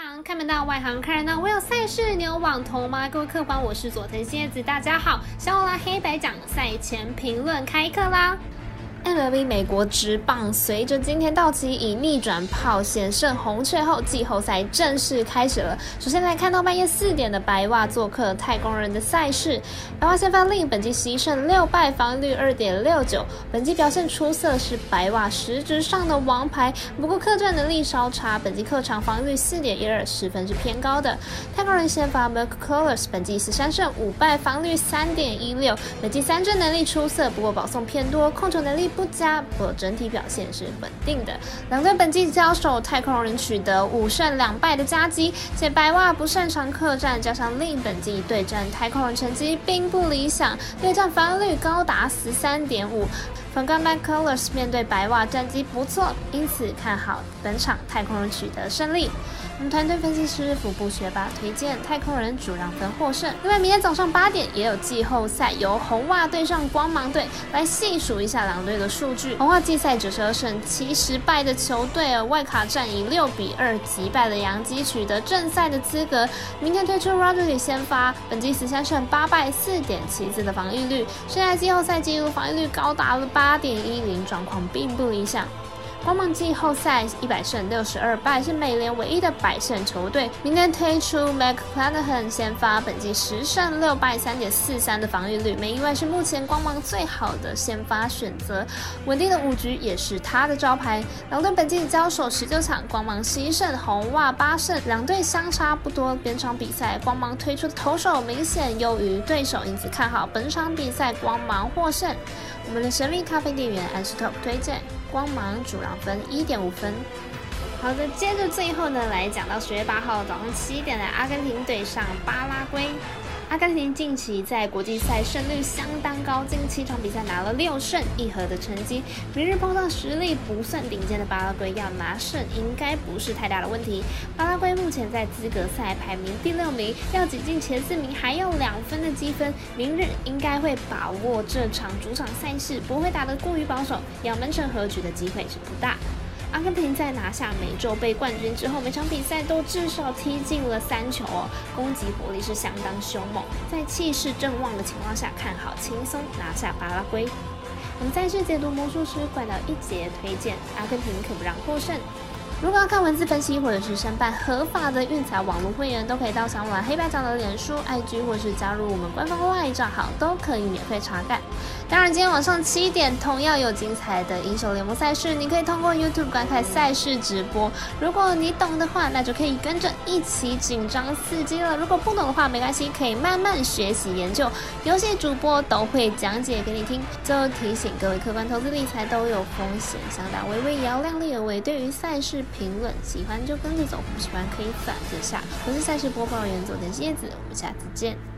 行看门道，外行看热闹。我有赛事，你有网投吗？各位客官，我是佐藤蝎子，大家好。小我拉黑白讲赛前评论开课啦。MLB 美国职棒随着今天道奇以逆转炮险胜红雀后，季后赛正式开始了。首先来看到半夜四点的白袜做客太空人的赛事，白袜先发令本季十一胜六败，防御率二点六九，本季表现出色，是白袜实质上的王牌。不过客战能力稍差，本季客场防御率四点一二，十分是偏高的。太空人先发 Mark Colors 本季十三胜五败，防御率三点一六，本季三振能力出色，不过保送偏多，控球能力。不佳，不过整体表现是稳定的。两队本季交手，太空人取得五胜两败的佳绩，且白袜不擅长客战，加上另一本季对战太空人成绩并不理想，对战防御率高达十三点五。反观 McCullers 面对白袜战绩不错，因此看好本场太空人取得胜利。我们团队分析师福布学霸推荐太空人主让分获胜。另外，明天早上八点也有季后赛，由红袜对上光芒队，来细数一下两队的数据。红袜季赛九十二胜七十败的球队，外卡战以六比二击败了洋基，取得正赛的资格。明天推出 Rodriguez 先发，本季十三胜八败，四点七四的防御率，现在季后赛纪录防御率高达了八点一零，状况并不理想。光芒季后赛一百胜六十二败，是美联唯一的百胜球队。明天推出 Mac c l a n a h a n 先发，本季十胜六败，三点四三的防御率，没意外是目前光芒最好的先发选择。稳定的五局也是他的招牌。两队本季交手十九场，光芒十一胜，红袜八胜，两队相差不多。本场比赛光芒推出的投手明显优于对手，因此看好本场比赛光芒获胜。我们的神秘咖啡店员 a s Top 推荐。光芒主要分一点五分。好的，接着最后呢，来讲到十月八号早上七点的阿根廷对上巴拉圭。阿根廷近期在国际赛胜率相当高，近七场比赛拿了六胜一和的成绩。明日碰到实力不算顶尖的巴拉圭，要拿胜应该不是太大的问题。巴拉圭目前在资格赛排名第六名，要挤进前四名还有两分的积分。明日应该会把握这场主场赛事，不会打得过于保守，要门成和局的机会是不大。阿根廷在拿下美洲杯冠军之后，每场比赛都至少踢进了三球哦，攻击火力是相当凶猛。在气势正旺的情况下，看好轻松拿下巴拉圭。我们再次解读魔术师怪盗一节，推荐阿根廷可不让获胜。如果要看文字分析或者是申办合法的运彩网络会员，都可以到小碗黑白长的脸书、IG，或是加入我们官方外账号，都可以免费查看。当然，今天晚上七点同样有精彩的英雄联盟赛事，你可以通过 YouTube 观看赛事直播。如果你懂的话，那就可以跟着一起紧张刺激了。如果不懂的话，没关系，可以慢慢学习研究。游戏主播都会讲解给你听。最后提醒各位，客观投资理财都有风险，想打微微也要量力而为。对于赛事。评论喜欢就跟着走，不喜欢可以反着下。我是赛事播报员佐藤叶子，我们下次见。